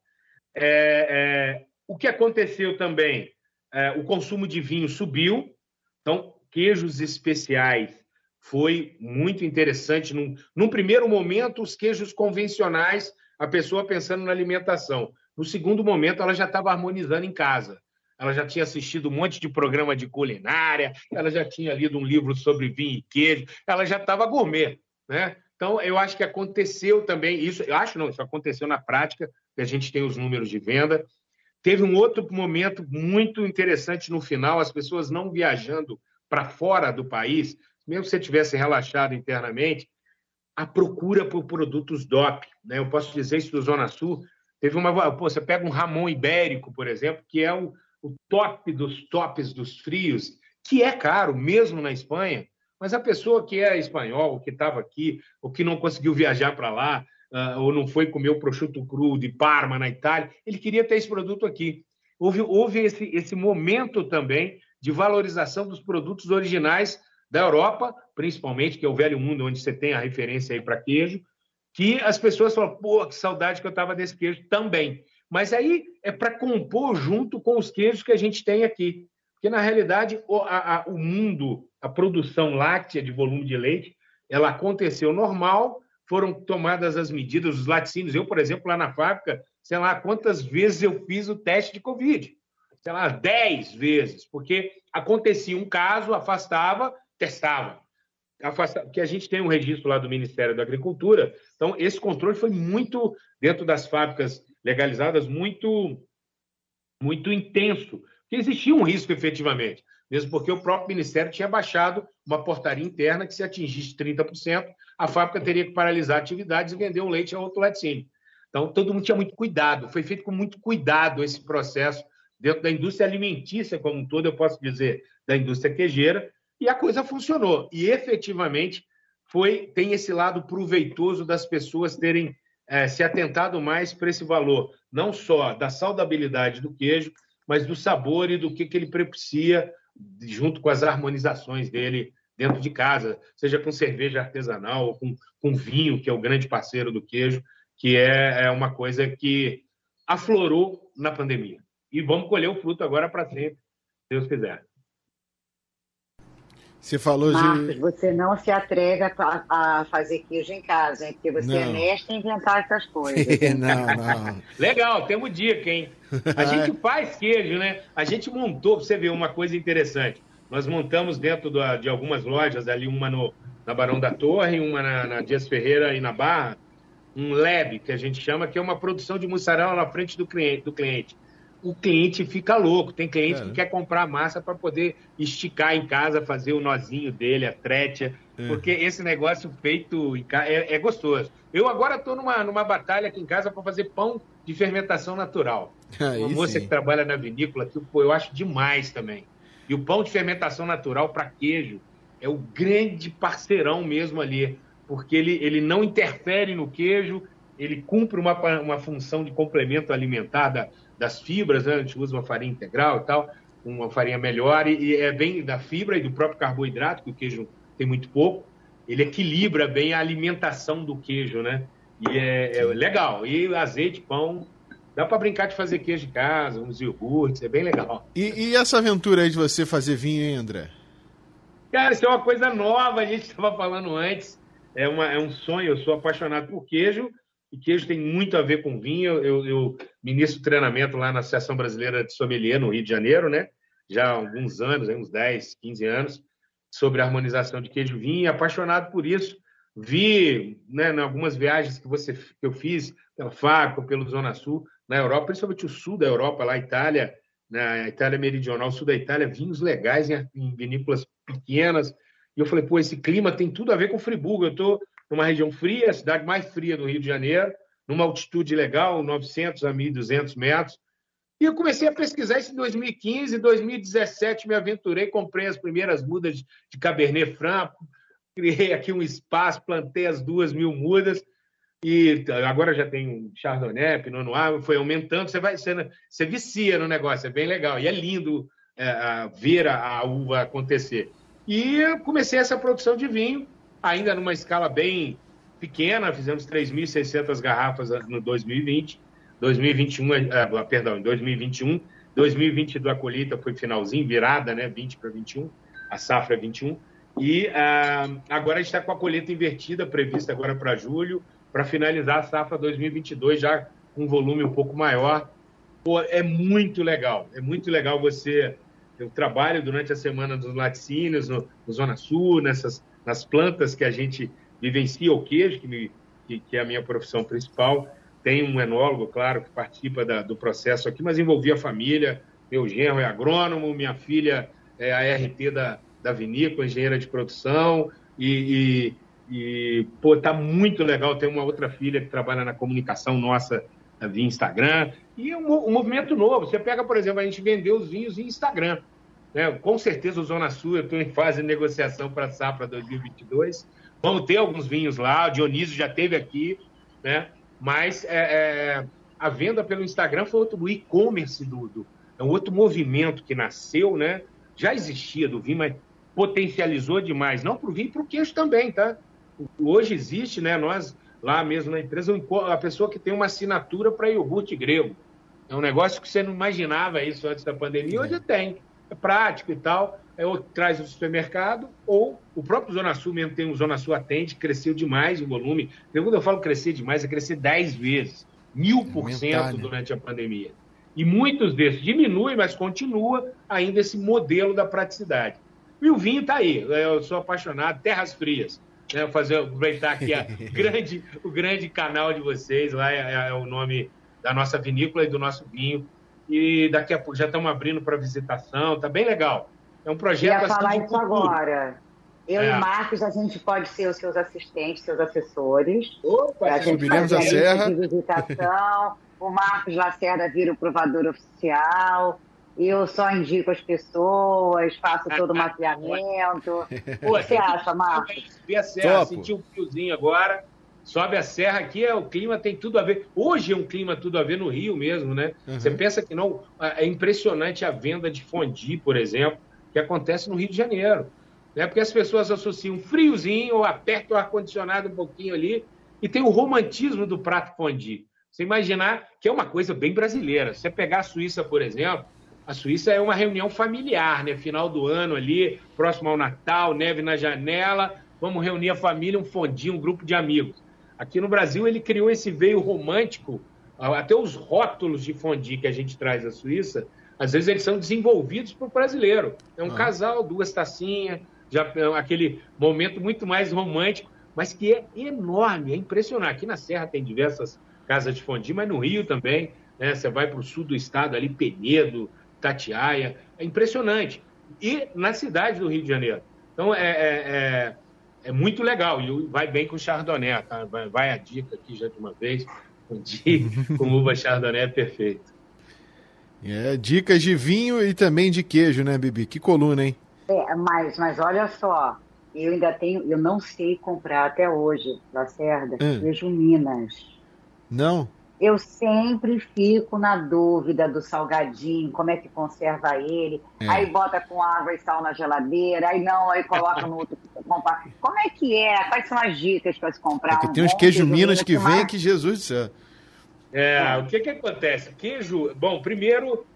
É, é, o que aconteceu também? É, o consumo de vinho subiu, então, queijos especiais foi muito interessante. Num, num primeiro momento, os queijos convencionais, a pessoa pensando na alimentação. No segundo momento, ela já estava harmonizando em casa ela já tinha assistido um monte de programa de culinária, ela já tinha lido um livro sobre vinho e queijo, ela já estava gourmet, né? Então, eu acho que aconteceu também isso. Eu acho não, isso aconteceu na prática, que a gente tem os números de venda. Teve um outro momento muito interessante no final, as pessoas não viajando para fora do país, mesmo se tivesse relaxado internamente, a procura por produtos DOP. Né? Eu posso dizer isso do Zona Sul. Teve uma. Pô, você pega um Ramon Ibérico, por exemplo, que é o, o top dos tops dos frios, que é caro, mesmo na Espanha, mas a pessoa que é espanhol, que estava aqui, ou que não conseguiu viajar para lá, uh, ou não foi comer o prosciutto cru de Parma, na Itália, ele queria ter esse produto aqui. Houve, houve esse, esse momento também de valorização dos produtos originais da Europa, principalmente, que é o velho mundo onde você tem a referência aí para queijo, que as pessoas falam, pô, que saudade que eu estava desse queijo também. Mas aí é para compor junto com os queijos que a gente tem aqui. Porque, na realidade, o, a, a, o mundo a produção láctea de volume de leite, ela aconteceu normal, foram tomadas as medidas, os laticínios. Eu, por exemplo, lá na fábrica, sei lá quantas vezes eu fiz o teste de Covid. Sei lá, 10 vezes, porque acontecia um caso, afastava, testava. Afastava, porque a gente tem um registro lá do Ministério da Agricultura, então esse controle foi muito, dentro das fábricas legalizadas, muito, muito intenso, porque existia um risco efetivamente mesmo porque o próprio Ministério tinha baixado uma portaria interna que, se atingisse 30%, a fábrica teria que paralisar atividades e vender o leite a outro laticínio. Então, todo mundo tinha muito cuidado, foi feito com muito cuidado esse processo dentro da indústria alimentícia como um todo, eu posso dizer, da indústria quejeira, e a coisa funcionou. E, efetivamente, foi tem esse lado proveitoso das pessoas terem é, se atentado mais para esse valor, não só da saudabilidade do queijo, mas do sabor e do que, que ele propicia junto com as harmonizações dele dentro de casa, seja com cerveja artesanal ou com, com vinho, que é o grande parceiro do queijo, que é, é uma coisa que aflorou na pandemia. E vamos colher o fruto agora para sempre, se Deus quiser. Você falou Marcos, de. você não se atreve a, a, fazer queijo em casa, hein? Porque você é não. é mestre em inventar essas coisas. não, não. Legal, temos dica, hein? A gente faz queijo, né? A gente montou, pra você ver uma coisa interessante. Nós montamos dentro da, de algumas lojas, ali uma no, na Barão da Torre, uma na, na Dias Ferreira e na Barra, um lab, que a gente chama, que é uma produção de mussarela na frente do cliente. Do cliente o cliente fica louco. Tem cliente é, que quer comprar massa para poder esticar em casa, fazer o nozinho dele, a trétia, é. porque esse negócio feito em casa é, é gostoso. Eu agora estou numa, numa batalha aqui em casa para fazer pão de fermentação natural. Aí Uma moça sim. que trabalha na vinícola, que pô, eu acho demais também. E o pão de fermentação natural para queijo é o grande parceirão mesmo ali, porque ele, ele não interfere no queijo, ele cumpre uma, uma função de complemento alimentar da, das fibras, né? a gente usa uma farinha integral e tal, uma farinha melhor, e, é bem da fibra e do próprio carboidrato, que o queijo tem muito pouco, ele equilibra bem a alimentação do queijo, né? E é, é legal. E azeite, pão, dá para brincar de fazer queijo de casa, uns iogurtes, é bem legal. E, e, essa aventura aí de você fazer vinho, hein, André? Cara, isso é uma coisa nova, a gente estava falando antes. É, uma, é um sonho, eu sou apaixonado por queijo e queijo tem muito a ver com vinho. Eu, eu ministro treinamento lá na Associação Brasileira de Sommelier, no Rio de Janeiro, né? Já há alguns anos, uns 10, 15 anos, sobre a harmonização de queijo e vinho. Apaixonado por isso. Vi, né, em algumas viagens que, você, que eu fiz pela fábrica, pelo Zona Sul, na Europa, principalmente o sul da Europa, lá, Itália, na Itália meridional, sul da Itália, vinhos legais em, em vinícolas pequenas. E eu falei, pô, esse clima tem tudo a ver com Friburgo. Eu estou numa região fria, a cidade mais fria do Rio de Janeiro, numa altitude legal, 900 a 1.200 metros. E eu comecei a pesquisar isso em 2015, 2017 me aventurei, comprei as primeiras mudas de Cabernet Franc, criei aqui um espaço, plantei as duas mil mudas e agora já tem Chardonnay, Pinot Noir, foi aumentando, você vai, você, você vicia no negócio, é bem legal e é lindo é, ver a, a uva acontecer. E comecei essa produção de vinho ainda numa escala bem pequena, fizemos 3.600 garrafas no 2020, 2021, uh, perdão, em 2021, 2022 a colheita foi finalzinho, virada, né, 20 para 21, a safra 21, e uh, agora a gente está com a colheita invertida, prevista agora para julho, para finalizar a safra 2022 já com um volume um pouco maior. Pô, é muito legal, é muito legal você. Eu trabalho durante a semana dos laticínios, no, no Zona Sul, nessas nas plantas que a gente vivencia o queijo, que, me, que, que, é a minha profissão principal. Tem um enólogo, claro, que participa da, do processo aqui, mas envolvi a família. Meu genro é agrônomo, minha filha é a RT da, da vinícola, engenheira de produção. E, e, e, pô, tá muito legal. Tem uma outra filha que trabalha na comunicação nossa via Instagram. E um, um movimento novo. Você pega, por exemplo, a gente vendeu os vinhos em Instagram. Né? Com certeza o Zona Sul, eu estou em fase de negociação para a safra 2022. Vamos ter alguns vinhos lá, o Dionísio já teve aqui, né? mas é, é, a venda pelo Instagram foi outro e-commerce do, do, é um outro movimento que nasceu, né? já existia do vinho, mas potencializou demais, não para o vinho, para o queijo também, tá? Hoje existe, né? Nós lá mesmo na empresa, a pessoa que tem uma assinatura para iogurte grego. É um negócio que você não imaginava isso antes da pandemia, hoje tem é prático e tal, é, ou traz do supermercado, ou o próprio Zona Sul mesmo tem o Zona Sul Atende, cresceu demais o volume. Quando eu falo crescer demais, é crescer 10 vezes, mil por cento durante a pandemia. E muitos desses diminuem, mas continua ainda esse modelo da praticidade. E o vinho está aí, eu sou apaixonado, terras frias. Né, fazer aproveitar aqui a grande, o grande canal de vocês, lá é, é o nome da nossa vinícola e do nosso vinho, e daqui a pouco já estamos abrindo para visitação, tá bem legal. É um projeto. Eu ia assim, falar isso agora. Eu é. e o Marcos, a gente pode ser os seus assistentes, seus assessores. Opa, a gente subiremos a serra. De visitação. o Marcos Lacerda vira o provador oficial. Eu só indico as pessoas, faço todo o mapeamento. o que você acha, Marcos? Subir a serra, senti um fiozinho agora sobe a serra aqui, é, o clima tem tudo a ver. Hoje é um clima tudo a ver no Rio mesmo, né? Uhum. Você pensa que não. É impressionante a venda de fondue, por exemplo, que acontece no Rio de Janeiro. Né? Porque as pessoas associam friozinho ou apertam o ar-condicionado um pouquinho ali e tem o romantismo do prato fondue. Você imaginar que é uma coisa bem brasileira. Você pegar a Suíça, por exemplo, a Suíça é uma reunião familiar, né? Final do ano ali, próximo ao Natal, neve na janela, vamos reunir a família, um fondue, um grupo de amigos. Aqui no Brasil, ele criou esse veio romântico, até os rótulos de fondue que a gente traz da Suíça, às vezes eles são desenvolvidos por brasileiro. É um ah. casal, duas tacinhas, já, é aquele momento muito mais romântico, mas que é enorme, é impressionante. Aqui na Serra tem diversas casas de fondue, mas no Rio também, né? Você vai para o sul do estado, ali, Penedo, Tatiaia, é impressionante. E na cidade do Rio de Janeiro. Então, é, é, é é muito legal e vai bem com Chardonnay, tá? Vai, vai, a dica aqui já de uma vez. Um dia com uva Chardonnay é perfeito. É, dicas de vinho e também de queijo, né, Bibi? Que coluna, hein? É, mas, mas olha só, eu ainda tenho, eu não sei comprar até hoje, Lacerda, hum. queijo Minas. Não? Eu sempre fico na dúvida do salgadinho, como é que conserva ele. É. Aí bota com água e sal na geladeira, aí não, aí coloca no outro. Como é que é? Quais são as dicas para se comprar? É um tem uns queijo Minas que vem que Jesus do céu. É, é, o que que acontece? Queijo, bom, primeiro,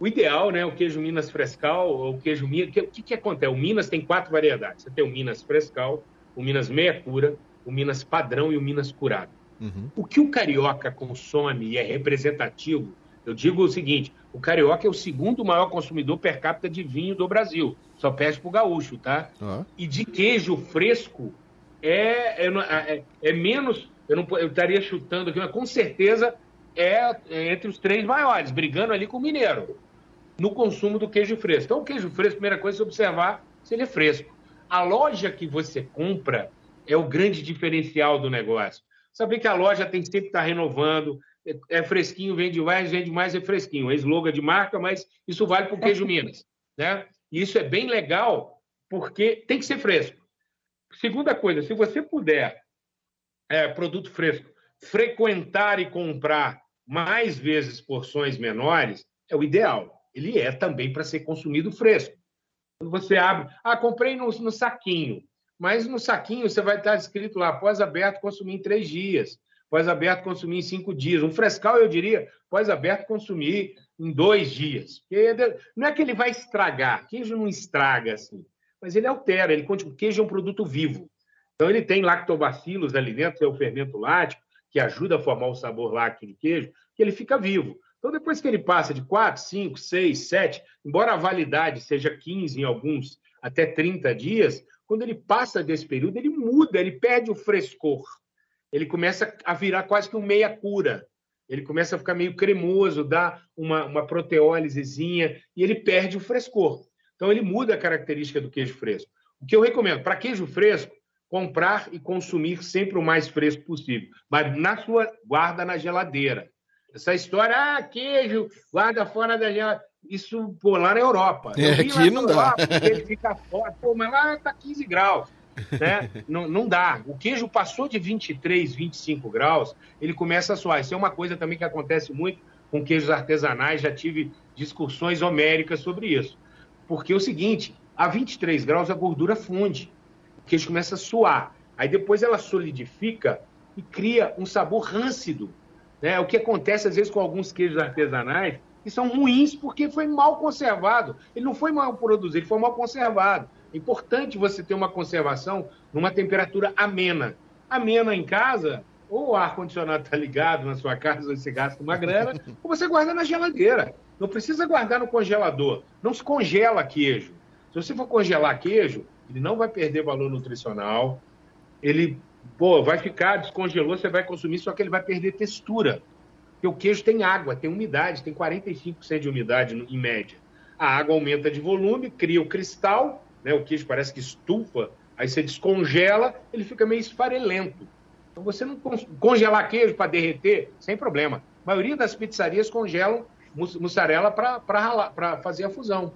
o ideal, né, o queijo Minas Frescal, o queijo Minas, o que, que, que acontece? O Minas tem quatro variedades. Você tem o Minas Frescal, o Minas Meia Cura, o Minas Padrão e o Minas Curado. Uhum. O que o carioca consome e é representativo, eu digo o seguinte: o carioca é o segundo maior consumidor per capita de vinho do Brasil, só perde para o gaúcho, tá? Uhum. E de queijo fresco é, é, é, é menos, eu, não, eu estaria chutando aqui, mas com certeza é, é entre os três maiores, brigando ali com o mineiro, no consumo do queijo fresco. Então, o queijo fresco, primeira coisa é observar se ele é fresco. A loja que você compra é o grande diferencial do negócio. Saber que a loja tem sempre estar renovando, é, é fresquinho, vende mais, vende mais, é fresquinho. É slogan de marca, mas isso vale para o queijo Minas. Né? E isso é bem legal, porque tem que ser fresco. Segunda coisa, se você puder, é, produto fresco, frequentar e comprar mais vezes porções menores, é o ideal. Ele é também para ser consumido fresco. Quando você abre, ah, comprei no, no saquinho. Mas no saquinho você vai estar escrito lá, pós-aberto consumir em três dias, pós-aberto consumir em cinco dias. Um frescal, eu diria, pós-aberto consumir em dois dias. Não é que ele vai estragar, queijo não estraga assim, mas ele altera, ele continua. Queijo é um produto vivo. Então ele tem lactobacilos ali dentro, que é o fermento lático, que ajuda a formar o sabor lácteo do queijo, que ele fica vivo. Então, depois que ele passa de 4, 5, 6, 7, embora a validade seja 15 em alguns até 30 dias, quando ele passa desse período, ele muda, ele perde o frescor. Ele começa a virar quase que um meia cura. Ele começa a ficar meio cremoso, dá uma, uma proteólisezinha e ele perde o frescor. Então, ele muda a característica do queijo fresco. O que eu recomendo, para queijo fresco, comprar e consumir sempre o mais fresco possível, mas na sua guarda na geladeira. Essa história, ah, queijo, guarda fora da geladeira. Isso, pô, lá na Europa. É, aqui não dá. ele fica fora. Pô, mas lá tá 15 graus. Né? não, não dá. O queijo passou de 23, 25 graus, ele começa a suar. Isso é uma coisa também que acontece muito com queijos artesanais. Já tive discussões homéricas sobre isso. Porque é o seguinte, a 23 graus a gordura funde. O queijo começa a suar. Aí depois ela solidifica e cria um sabor râncido. Né? O que acontece às vezes com alguns queijos artesanais, que são ruins porque foi mal conservado. Ele não foi mal produzido, ele foi mal conservado. É importante você ter uma conservação numa temperatura amena. Amena em casa, ou o ar-condicionado está ligado na sua casa, você gasta uma grana, ou você guarda na geladeira. Não precisa guardar no congelador. Não se congela queijo. Se você for congelar queijo, ele não vai perder valor nutricional. Ele pô, vai ficar, descongelou, você vai consumir, só que ele vai perder textura. Porque o queijo tem água, tem umidade, tem 45% de umidade em média. A água aumenta de volume, cria o cristal, né? o queijo parece que estufa, aí você descongela, ele fica meio esfarelento. Então você não congelar queijo para derreter, sem problema. A maioria das pizzarias congelam mussarela para fazer a fusão.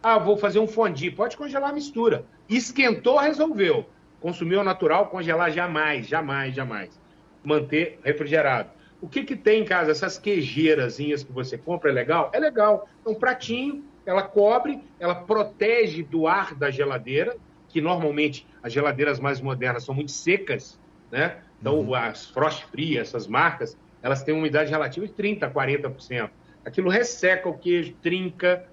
Ah, vou fazer um fondue, pode congelar a mistura. Esquentou, resolveu. Consumiu natural, congelar jamais, jamais, jamais. Manter refrigerado. O que, que tem em casa? Essas queijeirazinhas que você compra é legal? É legal. É um pratinho, ela cobre, ela protege do ar da geladeira, que normalmente as geladeiras mais modernas são muito secas, né? Então, uhum. as frost free, essas marcas, elas têm uma umidade relativa de 30%, 40%. Aquilo resseca o queijo, trinca,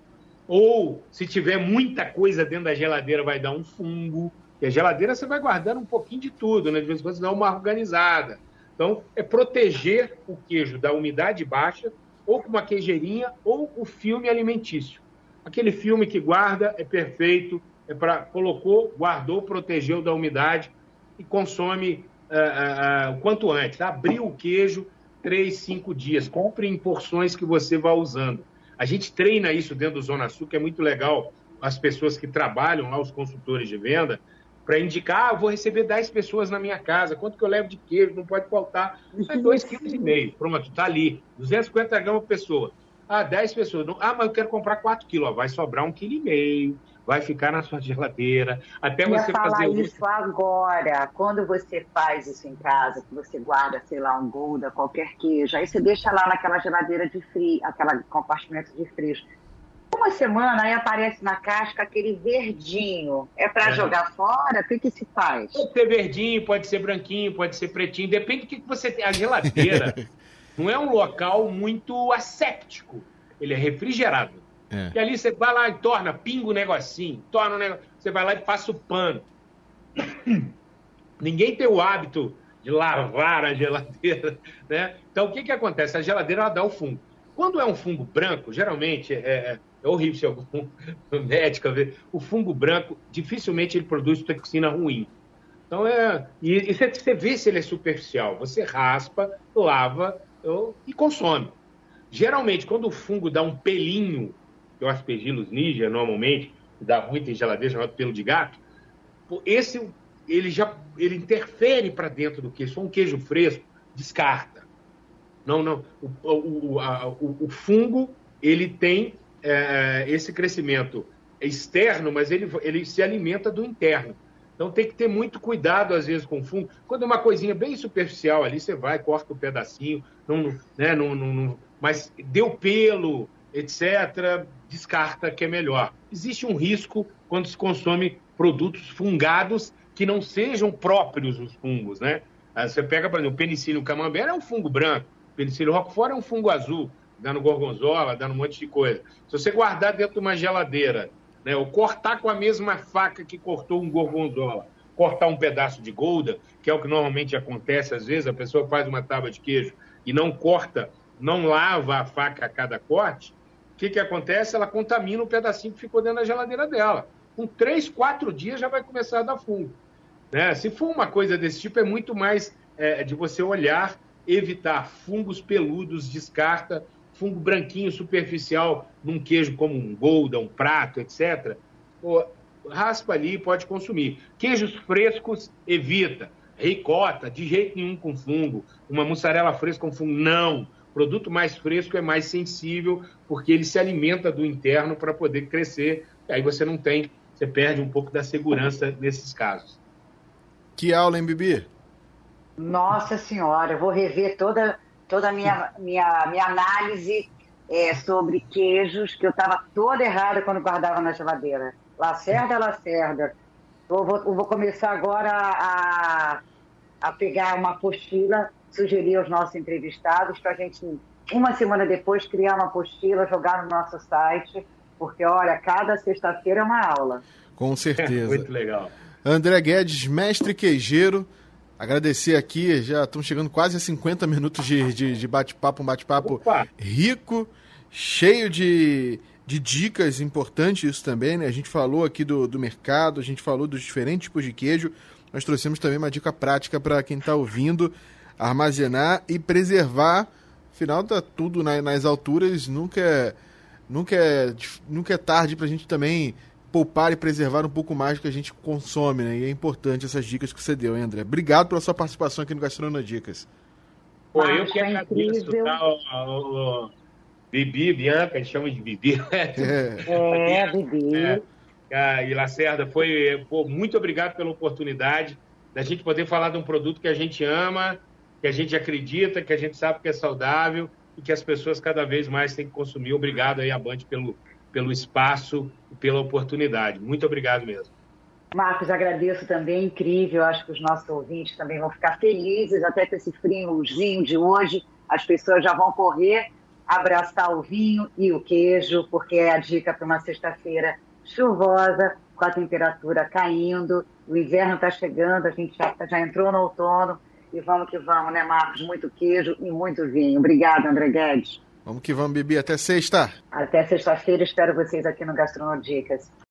ou se tiver muita coisa dentro da geladeira, vai dar um fungo. E a geladeira você vai guardando um pouquinho de tudo, né? De vez em quando você dá uma organizada. Então, é proteger o queijo da umidade baixa, ou com uma queijeirinha, ou o filme alimentício. Aquele filme que guarda é perfeito, é para colocou, guardou, protegeu da umidade e consome uh, uh, uh, o quanto antes. Abriu o queijo três, cinco dias. Compre em porções que você vai usando. A gente treina isso dentro do Zona Sul, que é muito legal. As pessoas que trabalham lá, os consultores de venda, para indicar, ah, vou receber 10 pessoas na minha casa, quanto que eu levo de queijo, não pode faltar. É 2,5 kg. Pronto, está ali. 250 gramas por pessoa. Ah, 10 pessoas. Ah, mas eu quero comprar 4 quilos. Vai sobrar 1,5 kg. Vai ficar na sua geladeira. Até eu você falar fazer isso agora. Quando você faz isso em casa, que você guarda, sei lá, um Gouda, qualquer queijo, aí você deixa lá naquela geladeira de frio, aquela compartimento de frios uma semana aí aparece na casca aquele verdinho. É para é. jogar fora? O que, que se faz? Pode ser verdinho, pode ser branquinho, pode ser pretinho, depende do que, que você tem. A geladeira não é um local muito asséptico, ele é refrigerado. É. E ali você vai lá e torna, pinga o um negocinho, torna um negócio, você vai lá e passa o pano. Ninguém tem o hábito de lavar a geladeira, né? Então o que, que acontece? A geladeira ela dá o fungo. Quando é um fungo branco, geralmente é, é horrível se algum médico ver. O fungo branco, dificilmente ele produz toxina ruim. Então é. E, e você vê se ele é superficial. Você raspa, lava eu, e consome. Geralmente, quando o fungo dá um pelinho, que é o aspergillus niger, normalmente, dá muito em geladeira, chamado pelo de gato, esse ele já ele interfere para dentro do queijo. For um queijo fresco, descarta. Não, não. O, o, a, o, o fungo ele tem é, esse crescimento externo, mas ele, ele se alimenta do interno. Então tem que ter muito cuidado, às vezes, com o fungo. Quando é uma coisinha bem superficial ali, você vai, corta um pedacinho, não, né, não, não, não, mas deu pelo, etc., descarta que é melhor. Existe um risco quando se consome produtos fungados que não sejam próprios os fungos, né? Você pega, por exemplo, o penicillium camembert é um fungo branco, o penicillium roquefort é um fungo azul dando gorgonzola, dando um monte de coisa. Se você guardar dentro de uma geladeira, né, ou cortar com a mesma faca que cortou um gorgonzola, cortar um pedaço de golda, que é o que normalmente acontece às vezes, a pessoa faz uma tábua de queijo e não corta, não lava a faca a cada corte, o que, que acontece? Ela contamina o pedacinho que ficou dentro da geladeira dela. com três, quatro dias já vai começar a dar fungo. Né? Se for uma coisa desse tipo, é muito mais é, de você olhar, evitar fungos peludos, descarta, fungo branquinho superficial num queijo como um golda, um prato, etc. Pô, raspa ali e pode consumir. Queijos frescos, evita. Ricota, de jeito nenhum com fungo. Uma mussarela fresca com fungo, não. Produto mais fresco é mais sensível, porque ele se alimenta do interno para poder crescer. E aí você não tem, você perde um pouco da segurança nesses casos. Que aula, hein, Bibi? Nossa Senhora, eu vou rever toda, toda a minha, minha, minha análise é, sobre queijos, que eu estava toda errada quando guardava na geladeira. Lacerda, Lacerda. Eu vou, eu vou começar agora a, a pegar uma apostila, sugerir aos nossos entrevistados para a gente, uma semana depois, criar uma apostila, jogar no nosso site, porque, olha, cada sexta-feira é uma aula. Com certeza. Muito legal. André Guedes, mestre queijeiro. Agradecer aqui, já estamos chegando quase a 50 minutos de, de, de bate-papo, um bate-papo rico, cheio de, de dicas importantes isso também, né? A gente falou aqui do, do mercado, a gente falou dos diferentes tipos de queijo, nós trouxemos também uma dica prática para quem está ouvindo, armazenar e preservar. Afinal, tá tudo na, nas alturas, nunca é, nunca é, nunca é tarde para a gente também poupar e preservar um pouco mais do que a gente consome, né? E é importante essas dicas que você deu, hein, André? Obrigado pela sua participação aqui no Gastronomia Dicas. Pô, eu que agradeço, tá? O, o, Bibi, Bianca, a gente chama de Bibi. É, é Bibi. É, e Lacerda, foi pô, muito obrigado pela oportunidade da gente poder falar de um produto que a gente ama, que a gente acredita, que a gente sabe que é saudável e que as pessoas cada vez mais têm que consumir. Obrigado aí, Band pelo, pelo espaço e pela oportunidade. Muito obrigado mesmo. Marcos, agradeço também, incrível. Acho que os nossos ouvintes também vão ficar felizes, até com esse friozinho de hoje. As pessoas já vão correr, abraçar o vinho e o queijo, porque é a dica para uma sexta-feira chuvosa, com a temperatura caindo. O inverno está chegando, a gente já, já entrou no outono. E vamos que vamos, né, Marcos? Muito queijo e muito vinho. Obrigada, André Guedes. Vamos que vamos, Bibi. Até sexta. Até sexta-feira. Espero vocês aqui no Gastronodicas.